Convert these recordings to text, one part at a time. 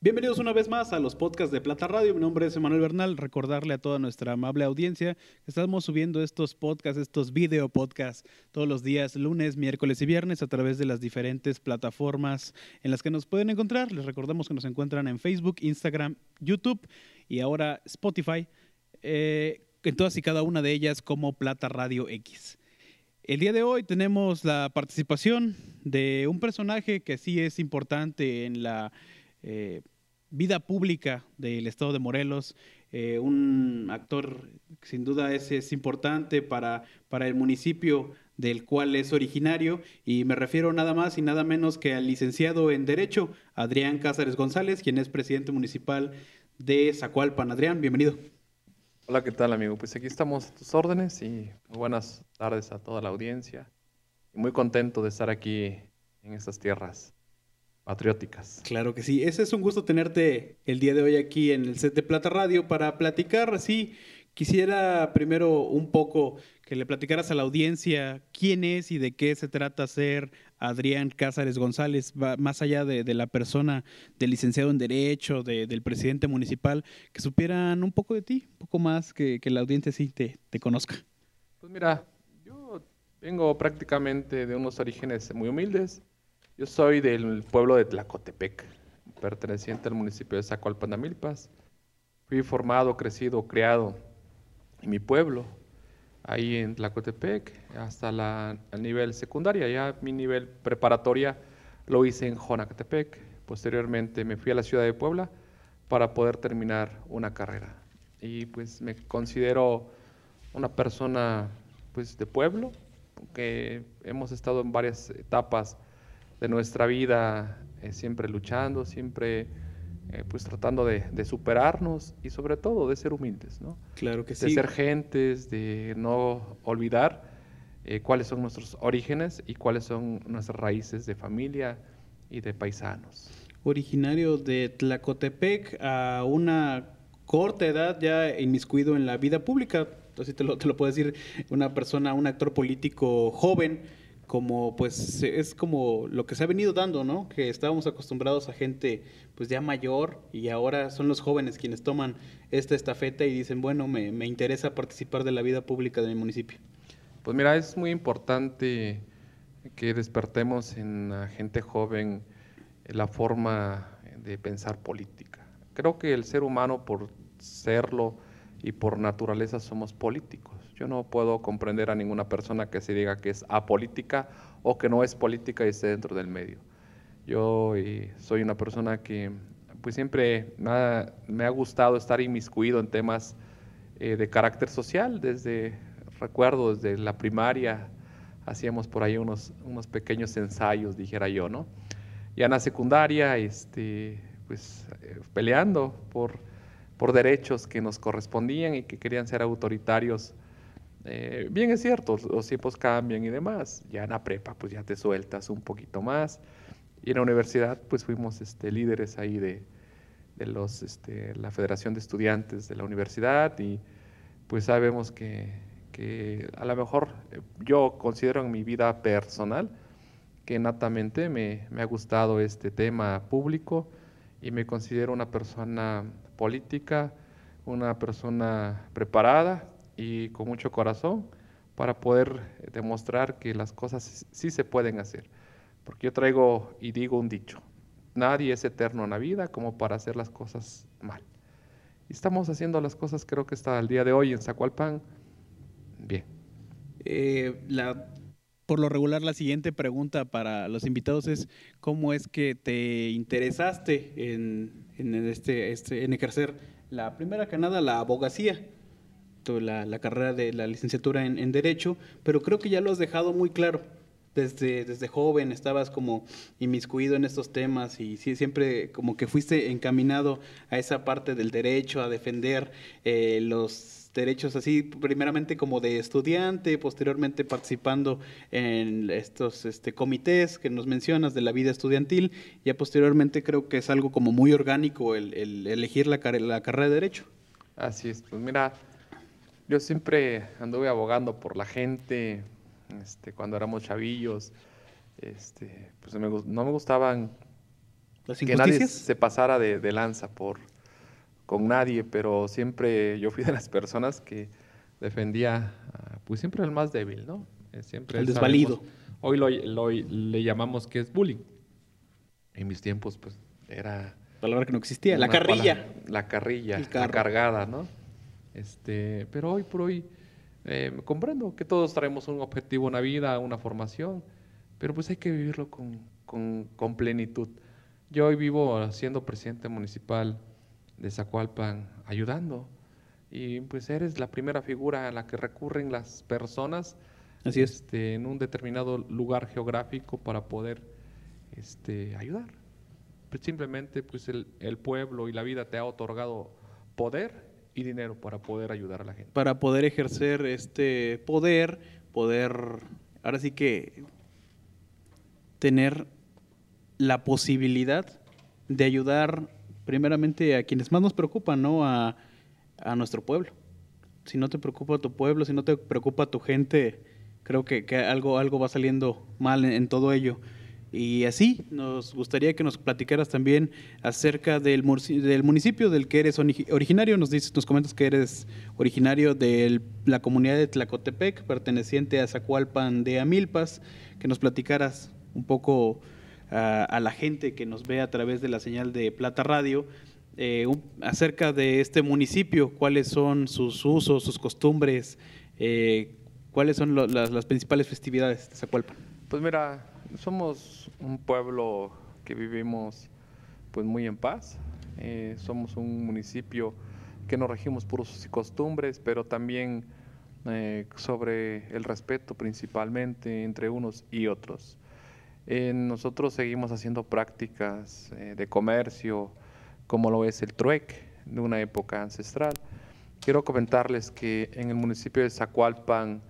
Bienvenidos una vez más a los podcasts de Plata Radio. Mi nombre es Emanuel Bernal. Recordarle a toda nuestra amable audiencia que estamos subiendo estos podcasts, estos video podcasts, todos los días, lunes, miércoles y viernes, a través de las diferentes plataformas en las que nos pueden encontrar. Les recordamos que nos encuentran en Facebook, Instagram, YouTube y ahora Spotify, eh, en todas y cada una de ellas como Plata Radio X. El día de hoy tenemos la participación de un personaje que sí es importante en la eh, vida pública del estado de Morelos, eh, un actor que sin duda es, es importante para, para el municipio del cual es originario y me refiero nada más y nada menos que al licenciado en Derecho, Adrián Cázares González, quien es presidente municipal de Zacualpan. Adrián, bienvenido. Hola, ¿qué tal amigo? Pues aquí estamos a tus órdenes y buenas tardes a toda la audiencia. Muy contento de estar aquí en estas tierras patrióticas. Claro que sí. Ese es un gusto tenerte el día de hoy aquí en el set de Plata Radio para platicar así. Quisiera primero un poco que le platicaras a la audiencia quién es y de qué se trata ser Adrián Cázares González, más allá de, la persona del licenciado en Derecho, del presidente municipal, que supieran un poco de ti, un poco más, que, la audiencia sí te, te conozca. Pues mira, yo vengo prácticamente de unos orígenes muy humildes. Yo soy del pueblo de Tlacotepec, perteneciente al municipio de Zacualpanamilpas. Fui formado, crecido, criado en mi pueblo, ahí en Tlacotepec, hasta la, el nivel secundaria. Ya mi nivel preparatoria lo hice en Jonacatepec. Posteriormente me fui a la ciudad de Puebla para poder terminar una carrera. Y pues me considero una persona pues de pueblo, que hemos estado en varias etapas de nuestra vida eh, siempre luchando, siempre eh, pues tratando de, superarnos y sobre todo de ser humildes, ¿no? Claro que sí. De ser gentes, de no olvidar eh, cuáles son nuestros orígenes y cuáles son nuestras raíces de familia y de paisanos. Originario de Tlacotepec a una corta edad ya inmiscuido en la vida pública, así te lo, te lo puedo decir, una persona, un actor político joven, como pues es como lo que se ha venido dando, ¿no? Que estábamos acostumbrados a gente pues ya mayor y ahora son los jóvenes quienes toman esta estafeta y dicen, bueno, me, me interesa participar de la vida pública de mi municipio. Pues mira, es muy importante que despertemos en la gente joven la forma de pensar política. Creo que el ser humano por serlo y por naturaleza somos políticos. Yo no puedo comprender a ninguna persona que se diga que es apolítica o que no es política y esté dentro del medio. Yo soy una persona que pues siempre me ha, gustado estar inmiscuido en temas eh, de carácter social. Desde, recuerdo, desde la primaria hacíamos por ahí unos, unos pequeños ensayos, dijera yo, ¿no? Ya en la secundaria, este, pues eh, peleando por, por derechos que nos correspondían y que querían ser autoritarios eh, bien es cierto, los tiempos cambian y demás. Ya en la prepa, pues ya te sueltas un poquito más. Y en la universidad, pues fuimos este, líderes ahí de, de los, este, la Federación de Estudiantes de la universidad y pues sabemos que, que a lo mejor eh, yo considero en mi vida personal que natamente me, me ha gustado este tema público y me considero una persona política, una persona preparada, y con mucho corazón para poder demostrar que las cosas sí se pueden hacer. Porque yo traigo y digo un dicho, nadie es eterno en la vida como para hacer las cosas mal. Y estamos haciendo las cosas creo que hasta el día de hoy en Zacualpan bien. Eh, por lo regular la siguiente pregunta para los invitados es cómo es que te interesaste en, en, este, este, en ejercer la primera que nada la abogacía la, carrera de la licenciatura en, Derecho, pero creo que ya lo has dejado muy claro. Desde, desde joven estabas como inmiscuido en estos temas y siempre como que fuiste encaminado a esa parte del derecho, a defender eh, los derechos así, primeramente como de estudiante, posteriormente participando en estos este, comités que nos mencionas de la vida estudiantil, ya posteriormente creo que es algo como muy orgánico el, elegir la, la carrera de Derecho. Así es, pues mira, yo siempre anduve abogando por la gente, este, cuando éramos chavillos, este, pues no me gustaban que nadie se pasara de, lanza por con nadie, pero siempre yo fui de las personas que defendía, pues siempre el más débil, ¿no? Eh, siempre el desvalido. hoy lo, le llamamos que es bullying. En mis tiempos, pues era palabra que no existía, la carrilla. la carrilla, la cargada, ¿no? Este, pero hoy por hoy eh, comprendo que todos traemos un objetivo, una vida, una formación, pero pues hay que vivirlo con, con, plenitud. Yo hoy vivo siendo presidente municipal de Zacualpan, ayudando, y pues eres la primera figura a la que recurren las personas Así es. Este, en un determinado lugar geográfico para poder este, ayudar. Pues simplemente pues el, el pueblo y la vida te ha otorgado poder y dinero para poder ayudar a la gente. Para poder ejercer este poder, poder, ahora sí que tener la posibilidad de ayudar primeramente a quienes más nos preocupan, ¿no? A, a nuestro pueblo. Si no te preocupa tu pueblo, si no te preocupa tu gente, creo que, que algo, algo va saliendo mal en todo ello. Y así, nos gustaría que nos platicaras también acerca del, del municipio del que eres originario. Nos dices, nos comentas que eres originario de la comunidad de Tlacotepec, perteneciente a Zacualpan de Amilpas, que nos platicaras un poco a la gente que nos ve a través de la señal de Plata Radio eh, acerca de este municipio, cuáles son sus usos, sus costumbres, eh, cuáles son las, las principales festividades de Zacualpan. Pues mira, somos un pueblo que vivimos pues muy en paz. Eh, somos un municipio que nos regimos por sus costumbres, pero también eh, sobre el respeto principalmente entre unos y otros. Eh, nosotros seguimos haciendo prácticas de comercio, como lo es el trueque, de una época ancestral. Quiero comentarles que en el municipio de Zacualpan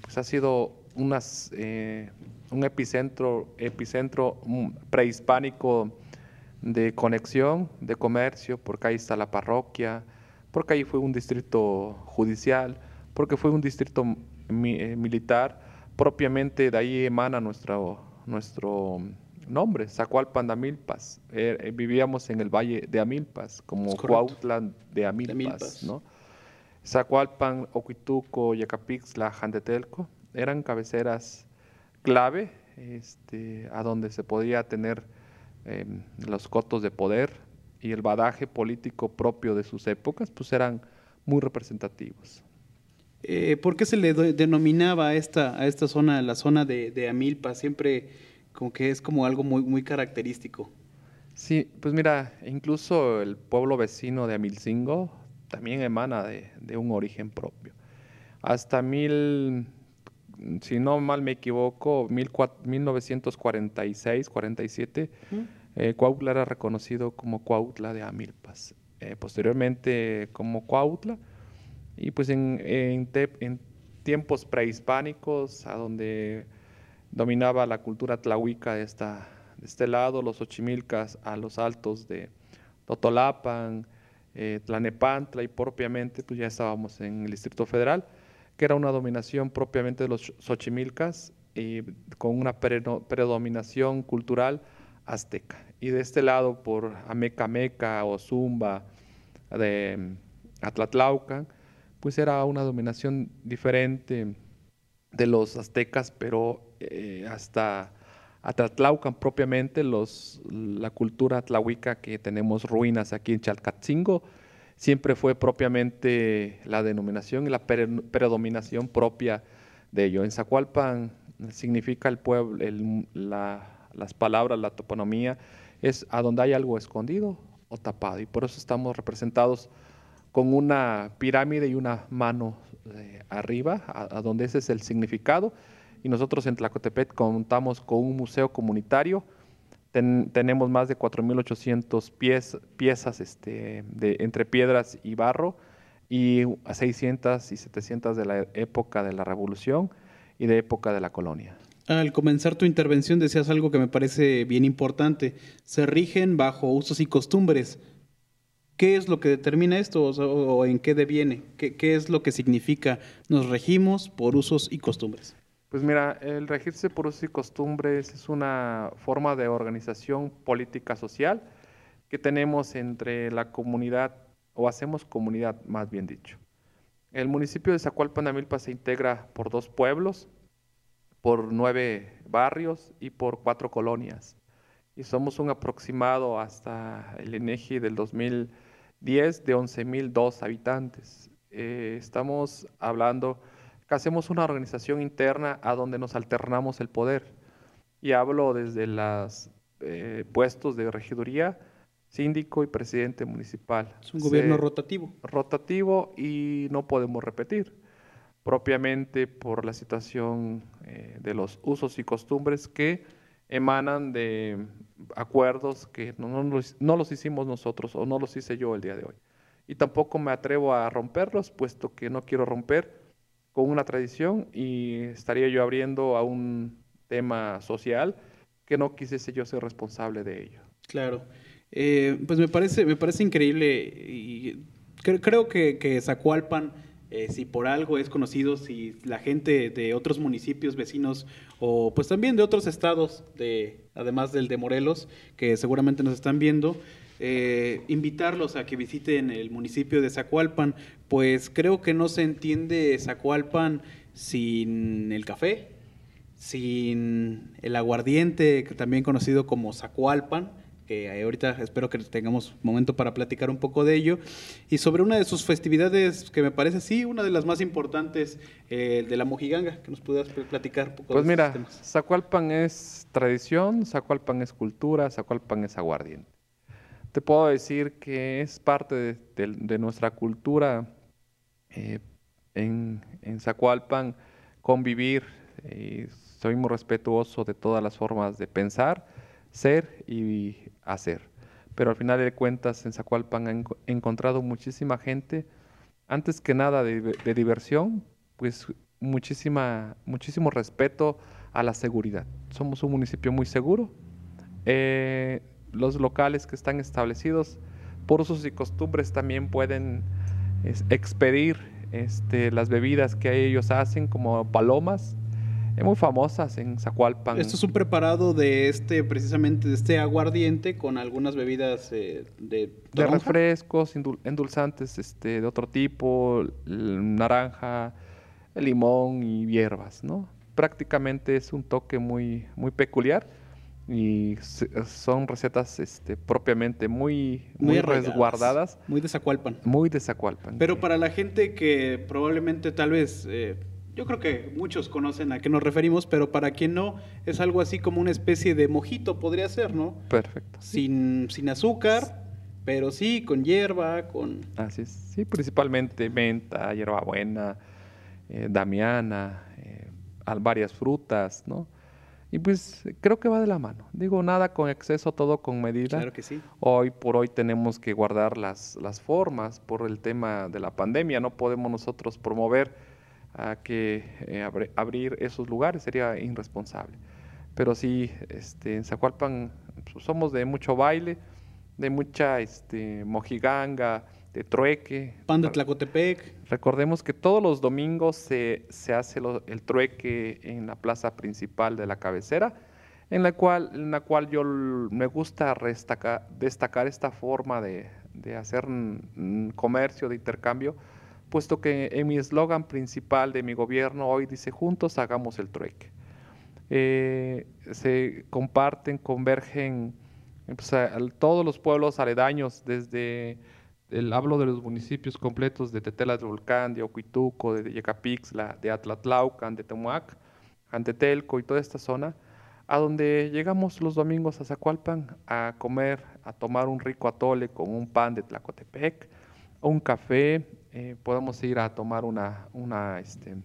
pues ha sido unas, un epicentro, epicentro mm, prehispánico de conexión, de comercio, porque ahí está la parroquia, porque ahí fue un distrito judicial, porque fue un distrito eh, militar, propiamente de ahí emana nuestro, nuestro nombre, Zacualpan de Amilpas. Eh, eh, vivíamos en el valle de Amilpas, como Cuautla de Amilpas, ¿no? Zacualpan, Oquituco, Yacapixla, Jandetelco, eran cabeceras clave este, a donde se podía tener em, los cotos de poder y el badaje político propio de sus épocas, pues eran muy representativos. Eh, ¿Por qué se le denominaba a esta, a esta zona, la zona de, Amilpa? Siempre como que es como algo muy, muy característico. Sí, pues mira, incluso el pueblo vecino de Amilcingo también emana de, de un origen propio. Hasta mil si no mal me equivoco, 1946, 47, eh, Cuautla era reconocido como Cuautla de Amilpas. Eh, posteriormente como Cuautla, y pues en, en, tiempos prehispánicos, a donde dominaba la cultura tlahuica de, esta, de este lado, los ochimilcas a los altos de Totolapan, eh, Tlanepantla y propiamente pues ya estábamos en el Distrito Federal que era una dominación propiamente de los Xochimilcas y con una predominación cultural azteca. Y de este lado, por Amecameca o Zumba, de mm, Atlatlaucan, pues era una dominación diferente de los aztecas, pero eh, hasta Atlatlaucan propiamente, los, la cultura tlahuica que tenemos ruinas aquí en Chalcatzingo, siempre fue propiamente la denominación y la predominación propia de ello. En Zacualpan significa el pueblo, las palabras, la toponomía, es a donde hay algo escondido o tapado. Y por eso estamos representados con una pirámide y una mano eh, arriba, a, donde ese es el significado. Y nosotros en Tlacotepec contamos con un museo comunitario tenemos más de 4.800 pies, piezas este, de, entre piedras y barro y 600 y 700 de la época de la Revolución y de época de la colonia. Al comenzar tu intervención decías algo que me parece bien importante. Se rigen bajo usos y costumbres. ¿Qué es lo que determina esto o, en qué deviene? ¿Qué, ¿Qué, es lo que significa nos regimos por usos y costumbres? Pues mira, el regirse por usos y costumbres es una forma de organización política social que tenemos entre la comunidad, o hacemos comunidad más bien dicho. El municipio de Zacualpan Amilpa se integra por dos pueblos, por nueve barrios y por cuatro colonias. Y somos un aproximado hasta el INEGI del 2010 de 11.002 habitantes. Eh, estamos hablando hacemos una organización interna a donde nos alternamos el poder. Y hablo desde los eh, puestos de regiduría, síndico y presidente municipal. Es un gobierno rotativo. Rotativo y no podemos repetir, propiamente por la situación eh, de los usos y costumbres que emanan de acuerdos que no, no, los hicimos nosotros o no los hice yo el día de hoy. Y tampoco me atrevo a romperlos, puesto que no quiero romper con una tradición y estaría yo abriendo a un tema social que no quisiese yo ser responsable de ello. Claro. Eh, pues me parece, me parece increíble y creo, que, que Zacualpan, eh, si por algo es conocido, si la gente de otros municipios vecinos o pues también de otros estados, de, además del de Morelos, que seguramente nos están viendo, eh, invitarlos a que visiten el municipio de Zacualpan, pues creo que no se entiende Zacualpan sin el café, sin el aguardiente, también conocido como Zacualpan, que ahorita espero que tengamos momento para platicar un poco de ello, y sobre una de sus festividades que me parece, sí, una de las más importantes, eh, de la Mojiganga, que nos pudieras platicar un poco. Pues mira, Zacualpan es tradición, Zacualpan es cultura, Zacualpan es aguardiente. Te puedo decir que es parte de, nuestra cultura eh, en, en, Zacualpan convivir, eh, soy muy respetuoso de todas las formas de pensar, ser y hacer. Pero al final de cuentas en Zacualpan he encontrado muchísima gente, antes que nada de, diversión, pues muchísima, muchísimo respeto a la seguridad. Somos un municipio muy seguro. Eh, los locales que están establecidos por usos y costumbres también pueden expedir este, las bebidas que ellos hacen como palomas muy famosas en Zacualpan. Esto es un preparado de este, precisamente de este aguardiente con algunas bebidas eh, de, de refrescos, endulzantes este, de otro tipo, naranja, limón y hierbas, ¿no? Prácticamente es un toque muy, muy peculiar y son recetas este, propiamente muy, muy, resguardadas. Muy de Zacualpan. Muy de Zacualpan. Pero para la gente que probablemente tal vez... Eh, yo creo que muchos conocen a qué nos referimos, pero para quien no, es algo así como una especie de mojito, podría ser, ¿no? Perfecto. Sin, sin azúcar, pero sí con hierba, con... Así es, sí, principalmente menta, hierbabuena, eh, damiana, eh, varias frutas, ¿no? Y pues creo que va de la mano. Digo, nada con exceso, todo con medida. Claro que sí. Hoy por hoy tenemos que guardar las, las formas por el tema de la pandemia. No podemos nosotros promover a que eh, abrir esos lugares sería irresponsable. Pero sí, este, en Zacualpan pues, somos de mucho baile, de mucha este, mojiganga, de trueque. Pan de Tlacotepec. Recordemos que todos los domingos se, se hace el trueque en la plaza principal de la cabecera, en la cual, en la cual yo me gusta destacar esta forma de, de hacer comercio, de intercambio, puesto que en mi eslogan principal de mi gobierno hoy dice juntos hagamos el trueque. Eh, se comparten, convergen pues, todos los pueblos aledaños, desde el hablo de los municipios completos de Tetela del Volcán, de Ocuituco, de Yecapixla, de Atlatlaucan, de Temuac, Antetelco y toda esta zona, a donde llegamos los domingos a Zacualpan a comer, a tomar un rico atole con un pan de Tlacotepec, un café, eh, podemos ir a tomar una, una, este,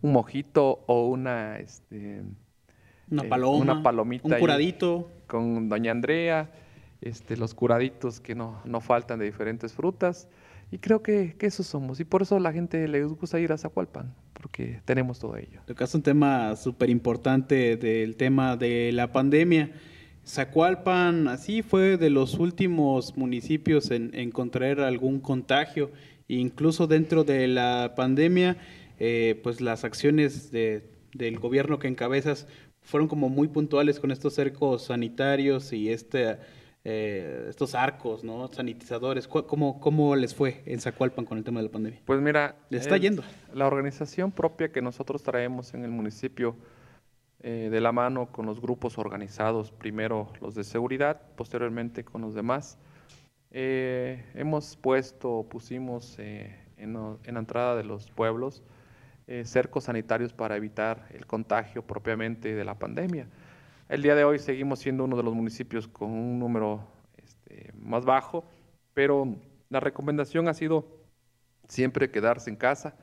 un mojito o una, este, una, eh, una palomita. Un curadito. Con doña Andrea, este, los curaditos que no, no faltan de diferentes frutas. Y creo que, que, eso somos. Y por eso la gente le gusta ir a Zacualpan, porque tenemos todo ello. es un tema súper importante del tema de la pandemia. Zacualpan, así fue de los últimos municipios en, en contraer algún contagio. Incluso dentro de la pandemia, eh, pues las acciones de del gobierno que encabezas fueron como muy puntuales con estos cercos sanitarios y este eh, estos arcos, ¿no? Sanitizadores. ¿Cómo, ¿Cómo les fue en Zacualpan con el tema de la pandemia? Pues mira, ¿les está yendo? La organización propia que nosotros traemos en el municipio eh, de la mano con los grupos organizados, primero los de seguridad, posteriormente con los demás. Eh, hemos puesto, pusimos en, en, la entrada de los pueblos cercos sanitarios para evitar el contagio propiamente de la pandemia. El día de hoy seguimos siendo uno de los municipios con un número este, más bajo, pero la recomendación ha sido siempre quedarse en casa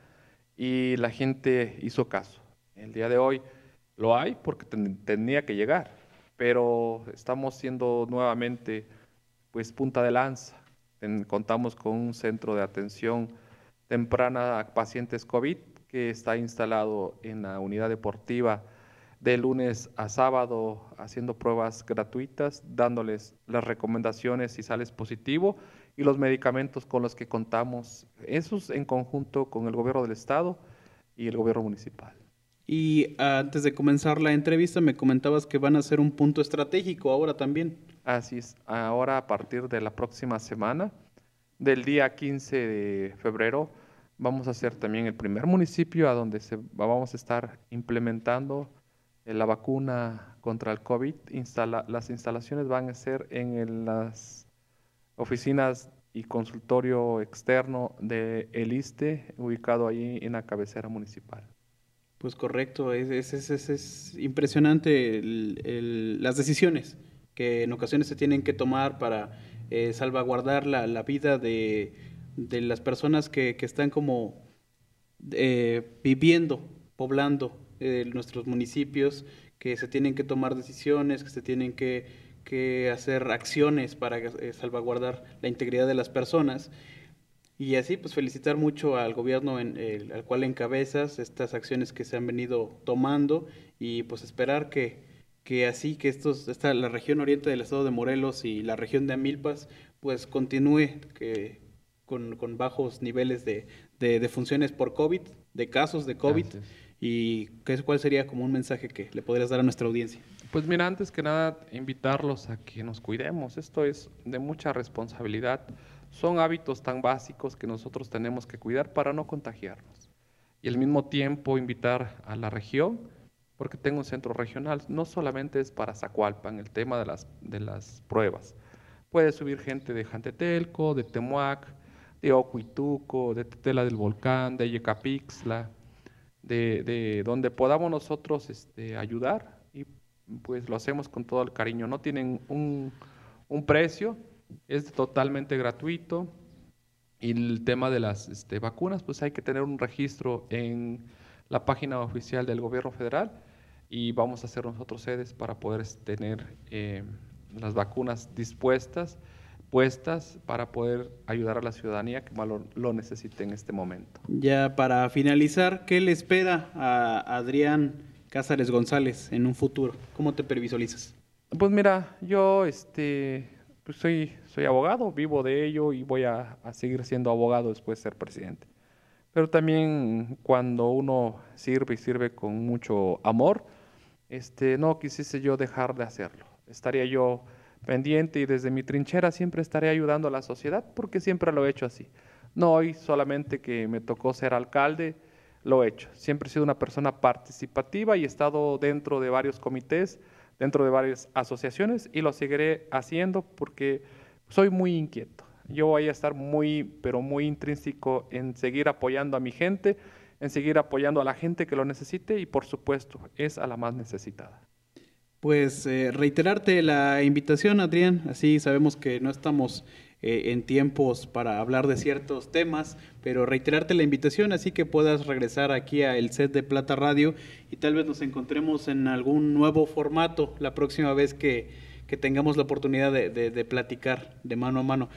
y la gente hizo caso. El día de hoy lo hay porque tenía que llegar, pero estamos siendo nuevamente pues punta de lanza. contamos con un centro de atención temprana a pacientes COVID que está instalado en la unidad deportiva de lunes a sábado haciendo pruebas gratuitas, dándoles las recomendaciones si sales positivo y los medicamentos con los que contamos, esos en conjunto con el gobierno del estado y el gobierno municipal. Y antes de comenzar la entrevista me comentabas que van a ser un punto estratégico ahora también. Así es, ahora a partir de la próxima semana, del día 15 de febrero, vamos a ser también el primer municipio a donde se, vamos a estar implementando la vacuna contra el COVID, las instalaciones van a ser en las oficinas y consultorio externo de el ISTE, ubicado ahí en la cabecera municipal. Pues correcto, es, es, impresionante las decisiones que en ocasiones se tienen que tomar para eh, salvaguardar la, vida de, las personas que, están como eh, viviendo, poblando eh, nuestros municipios, que se tienen que tomar decisiones, que se tienen que, hacer acciones para eh, salvaguardar la integridad de las personas. Y así, pues felicitar mucho al gobierno en, al cual encabezas estas acciones que se han venido tomando y pues esperar que, que así que estos, esta, la región oriente del estado de Morelos y la región de Amilpas, pues continúe que, con, con bajos niveles de, de, funciones por COVID, de casos de COVID. ¿Y qué, cuál sería como un mensaje que le podrías dar a nuestra audiencia? Pues mira, antes que nada, invitarlos a que nos cuidemos. Esto es de mucha responsabilidad. Son hábitos tan básicos que nosotros tenemos que cuidar para no contagiarnos. Y al mismo tiempo invitar a la región, porque tengo un centro regional, no solamente es para Zacualpan el tema de las, de las pruebas. Puede subir gente de Jantetelco, de Temuac, de Ocuituco, de Tetela del Volcán, de Yecapixla, de, donde podamos nosotros este, ayudar y pues lo hacemos con todo el cariño. No tienen un, precio, es totalmente gratuito y el tema de las este, vacunas, pues hay que tener un registro en la página oficial del gobierno federal y vamos a hacer nosotros sedes para poder tener eh, las vacunas dispuestas puestas para poder ayudar a la ciudadanía que más lo, necesite en este momento. Ya para finalizar, ¿qué le espera a Adrián Cázares González en un futuro? ¿Cómo te previsualizas? Pues mira, yo este, pues soy, soy abogado, vivo de ello y voy a, seguir siendo abogado después de ser presidente. Pero también cuando uno sirve y sirve con mucho amor, este, no quisiese yo dejar de hacerlo. Estaría yo pendiente y desde mi trinchera siempre estaré ayudando a la sociedad porque siempre lo he hecho así. No hoy solamente que me tocó ser alcalde, lo he hecho. Siempre he sido una persona participativa y he estado dentro de varios comités, dentro de varias asociaciones y lo seguiré haciendo porque soy muy inquieto. Yo voy a estar muy, pero muy intrínseco en seguir apoyando a mi gente, en seguir apoyando a la gente que lo necesite y por supuesto es a la más necesitada. Pues eh, reiterarte la invitación, Adrián. Así sabemos que no estamos eh, en tiempos para hablar de ciertos temas, pero reiterarte la invitación, así que puedas regresar aquí al set de Plata Radio y tal vez nos encontremos en algún nuevo formato la próxima vez que, que tengamos la oportunidad de, de platicar de mano a mano.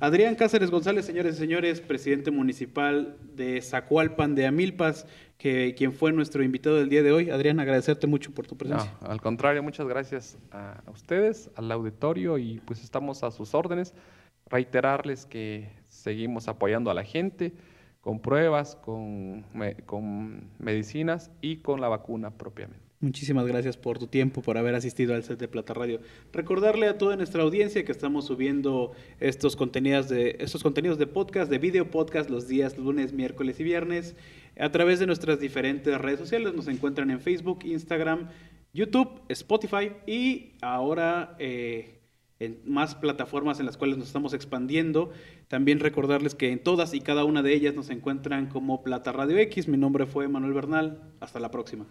Adrián Cáceres González, señores y señores, presidente municipal de Zacualpan de Amilpas, que quien fue nuestro invitado del día de hoy. Adrián, agradecerte mucho por tu presencia. al contrario, muchas gracias a, ustedes, al auditorio y pues estamos a sus órdenes. Reiterarles que seguimos apoyando a la gente, con pruebas, con, con medicinas y con la vacuna propiamente. Muchísimas gracias por tu tiempo, por haber asistido al set de Plata Radio. Recordarle a toda nuestra audiencia que estamos subiendo estos contenidos de, estos contenidos de podcast, de video podcast, los días lunes, miércoles y viernes, a través de nuestras diferentes redes sociales. Nos encuentran en Facebook, Instagram, YouTube, Spotify y ahora eh, en más plataformas en las cuales nos estamos expandiendo. También recordarles que en todas y cada una de ellas nos encuentran como Plata Radio X. Mi nombre fue Manuel Bernal. Hasta la próxima.